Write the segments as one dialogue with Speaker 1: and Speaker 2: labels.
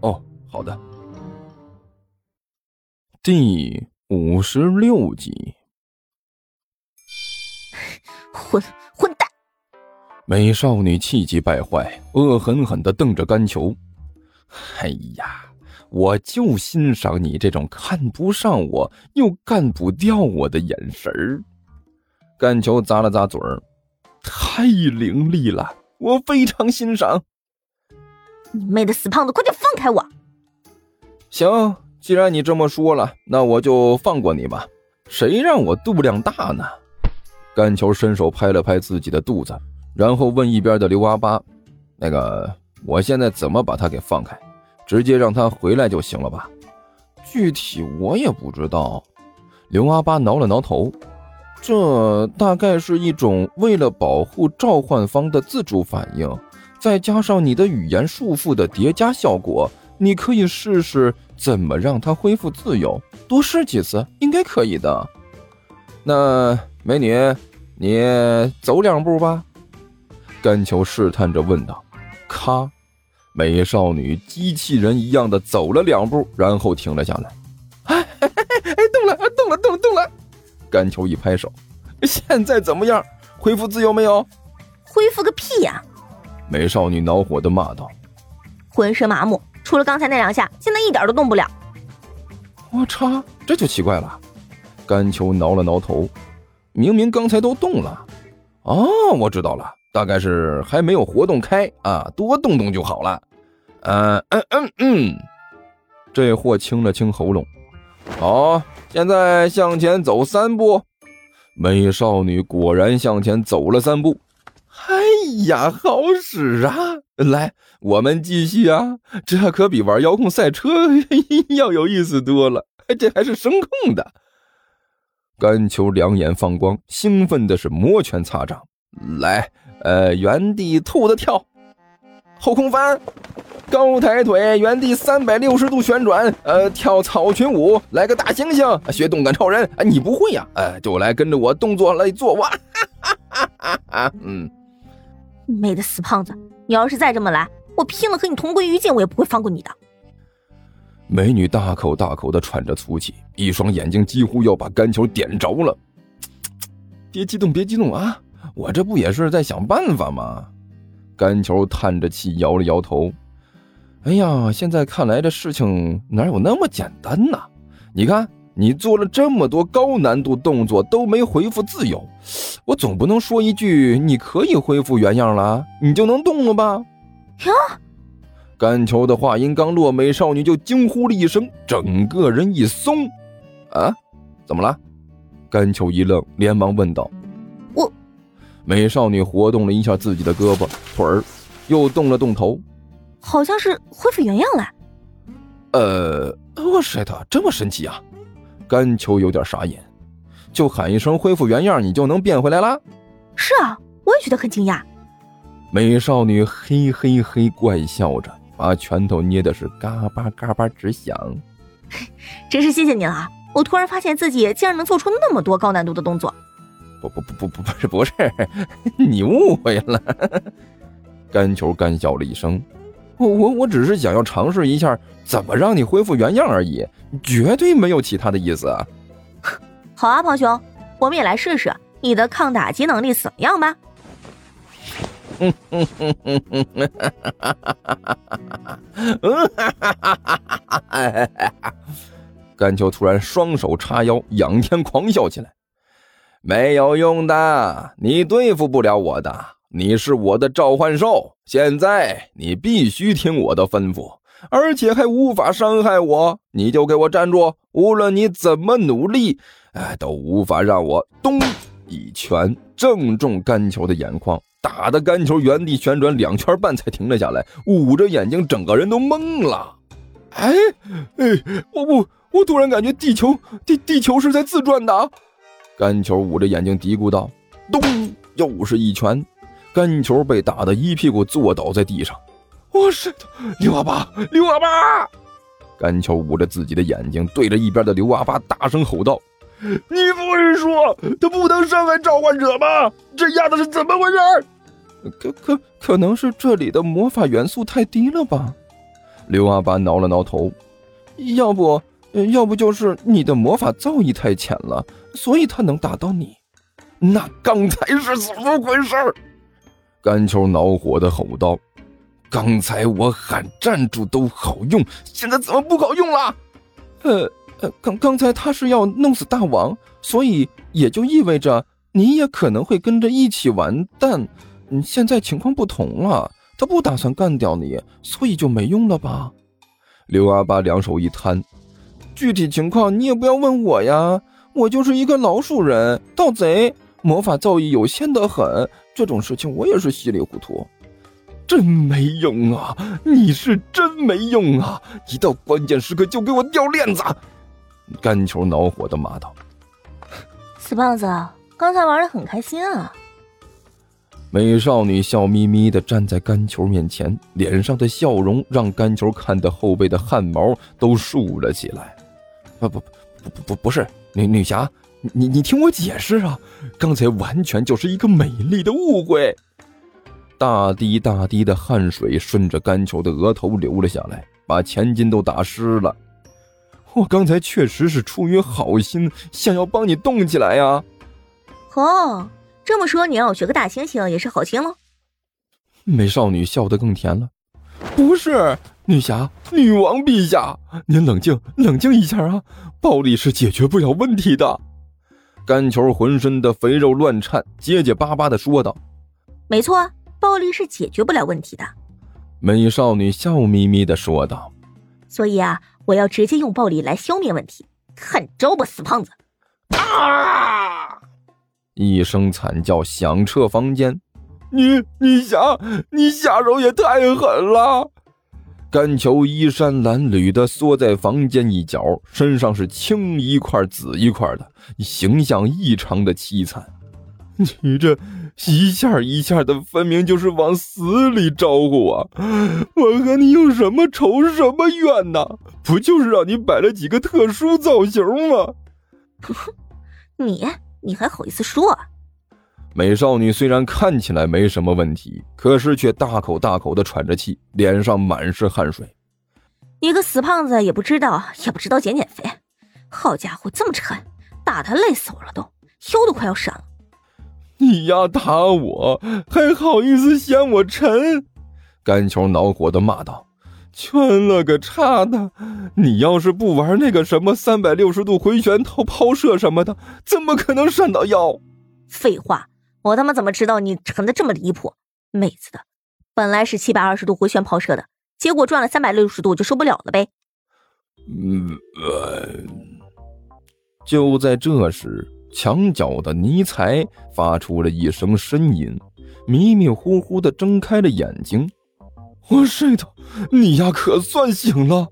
Speaker 1: 哦，好的。第五十六集。
Speaker 2: 混混蛋！
Speaker 1: 美少女气急败坏，恶狠狠的瞪着甘球。哎呀，我就欣赏你这种看不上我又干不掉我的眼神儿。甘球咂了咂嘴儿，太凌厉了，我非常欣赏。
Speaker 2: 你妹的死胖子，快点放开我！
Speaker 1: 行，既然你这么说了，那我就放过你吧。谁让我肚量大呢？甘球伸手拍了拍自己的肚子，然后问一边的刘阿八：“那个，我现在怎么把他给放开？直接让他回来就行了吧？”具体我也不知道。刘阿八挠了挠头，这大概是一种为了保护召唤方的自主反应，再加上你的语言束缚的叠加效果。你可以试试怎么让它恢复自由，多试几次应该可以的。那美女，你走两步吧。甘球试探着问道。咔，美少女机器人一样的走了两步，然后停了下来。哎哎哎，动了，动了，动了，动了！甘球一拍手，现在怎么样？恢复自由没有？
Speaker 2: 恢复个屁呀！
Speaker 1: 美少女恼火的骂道。
Speaker 2: 浑身麻木。除了刚才那两下，现在一点都动不了。
Speaker 1: 我擦，这就奇怪了。甘球挠了挠头，明明刚才都动了。哦，我知道了，大概是还没有活动开啊，多动动就好了。嗯嗯嗯嗯，这货清了清喉咙。好，现在向前走三步。美少女果然向前走了三步。哎呀，好使啊！来，我们继续啊！这可比玩遥控赛车要有意思多了，这还是声控的。甘球两眼放光，兴奋的是摩拳擦掌。来，呃，原地兔子跳，后空翻，高抬腿，原地三百六十度旋转，呃，跳草裙舞，来个大猩猩，学动感超人。啊，你不会呀？哎，就来跟着我动作来做哇！哈哈哈哈嗯。
Speaker 2: 妹的死胖子，你要是再这么来，我拼了和你同归于尽，我也不会放过你的。
Speaker 1: 美女大口大口的喘着粗气，一双眼睛几乎要把干球点着了。别激动，别激动啊！我这不也是在想办法吗？干球叹着气，摇了摇头。哎呀，现在看来这事情哪有那么简单呢？你看。你做了这么多高难度动作都没恢复自由，我总不能说一句你可以恢复原样了，你就能动了吧？
Speaker 2: 呀！
Speaker 1: 甘球的话音刚落，美少女就惊呼了一声，整个人一松。啊？怎么了？甘球一愣，连忙问道：“
Speaker 2: 我……”
Speaker 1: 美少女活动了一下自己的胳膊腿儿，又动了动头，
Speaker 2: 好像是恢复原样了。
Speaker 1: 呃，我 shit，这么神奇啊！甘球有点傻眼，就喊一声恢复原样，你就能变回来了？
Speaker 2: 是啊，我也觉得很惊讶。
Speaker 1: 美少女嘿嘿嘿怪笑着，把拳头捏的是嘎巴嘎巴直响。
Speaker 2: 真是谢谢你了，我突然发现自己竟然能做出那么多高难度的动作。
Speaker 1: 不不不不不不是不是，你误会了。甘球干笑了一声。我我我只是想要尝试一下怎么让你恢复原样而已，绝对没有其他的意思啊！
Speaker 2: 好啊，胖熊，我们也来试试你的抗打击能力怎么样吧！哼哼哼哼哼哈哈哈
Speaker 1: 哈哈哈！甘秋突然双手叉腰，仰天狂笑起来：“没有用的，你对付不了我的。”你是我的召唤兽，现在你必须听我的吩咐，而且还无法伤害我。你就给我站住！无论你怎么努力，哎，都无法让我咚一拳正中甘球的眼眶，打的甘球原地旋转两圈半才停了下来，捂着眼睛，整个人都懵了。
Speaker 3: 哎哎，我我我突然感觉地球地地球是在自转的。
Speaker 1: 甘球捂着眼睛嘀咕道：“咚！”又是一拳，甘球被打得一屁股坐倒在地上。
Speaker 3: 我是刘阿八，刘阿八！
Speaker 1: 干球捂着自己的眼睛，对着一边的刘阿八大声吼道：“
Speaker 3: 你不是说他不能伤害召唤者吗？这丫头是怎么回事？”
Speaker 1: 可可可能是这里的魔法元素太低了吧？刘阿八挠了挠头，要不，要不就是你的魔法造诣太浅了，所以他能打到你。
Speaker 3: 那刚才是怎么回事？
Speaker 1: 甘秋恼火的吼道：“刚才我喊站住都好用，现在怎么不好用了？”呃呃，刚刚才他是要弄死大王，所以也就意味着你也可能会跟着一起完蛋。嗯，现在情况不同了，他不打算干掉你，所以就没用了吧？刘阿八两手一摊，具体情况你也不要问我呀，我就是一个老鼠人，盗贼。魔法造诣有限的很，这种事情我也是稀里糊涂。
Speaker 3: 真没用啊！你是真没用啊！一到关键时刻就给我掉链子！
Speaker 1: 干球恼火的骂道：“
Speaker 2: 死胖子，刚才玩的很开心啊！”
Speaker 1: 美少女笑眯眯的站在干球面前，脸上的笑容让干球看的后背的汗毛都竖了起来。不不不不不不是女女侠。你你听我解释啊！刚才完全就是一个美丽的误会。大滴大滴的汗水顺着甘球的额头流了下来，把前襟都打湿了。我刚才确实是出于好心，想要帮你动起来呀。
Speaker 2: 哦，这么说你让我学个大猩猩也是好心了。
Speaker 1: 美少女笑得更甜了。
Speaker 3: 不是，女侠，女王陛下，您冷静冷静一下啊！暴力是解决不了问题的。
Speaker 1: 甘球浑身的肥肉乱颤，结结巴巴的说道：“
Speaker 2: 没错，暴力是解决不了问题的。”
Speaker 1: 美少女笑眯眯的说道：“
Speaker 2: 所以啊，我要直接用暴力来消灭问题，看招吧，死胖子！”
Speaker 3: 啊！
Speaker 1: 一声惨叫响彻房间。
Speaker 3: 你你侠，你下手也太狠了！
Speaker 1: 甘求衣衫褴褛的缩在房间一角，身上是青一块紫一块的，形象异常的凄惨。
Speaker 3: 你这一下一下的，分明就是往死里招呼我！我和你有什么仇什么怨呐？不就是让你摆了几个特殊造型吗？
Speaker 2: 你你还好意思说？
Speaker 1: 美少女虽然看起来没什么问题，可是却大口大口的喘着气，脸上满是汗水。
Speaker 2: 你个死胖子也不知道，也不知道减减肥。好家伙，这么沉，打他累死我了，都腰都快要闪了。
Speaker 3: 你丫打我，还好意思嫌我沉？
Speaker 1: 甘球恼火的骂道：“
Speaker 3: 圈了个叉的！你要是不玩那个什么三百六十度回旋套抛射什么的，怎么可能闪到腰？”
Speaker 2: 废话。我他妈怎么知道你沉的这么离谱？妹子的，本来是七百二十度回旋抛射的，结果转了三百六十度就受不了了呗。
Speaker 1: 嗯，就在这时，墙角的尼才发出了一声呻吟，迷迷糊糊的睁开了眼睛。
Speaker 3: 我睡的，你丫可算醒了！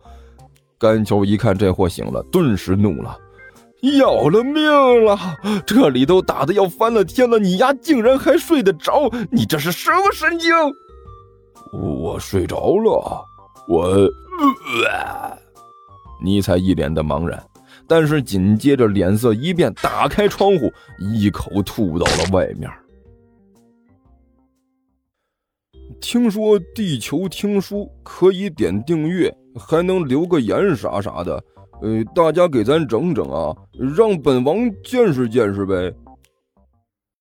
Speaker 1: 甘球一看这货醒了，顿时怒了。
Speaker 3: 要了命了！这里都打的要翻了天了，你丫竟然还睡得着？你这是什么神经？
Speaker 1: 我睡着了，我……尼采一脸的茫然，但是紧接着脸色一变，打开窗户，一口吐到了外面。
Speaker 3: 听说地球听书可以点订阅，还能留个言啥啥的。呃，大家给咱整整啊，让本王见识见识呗。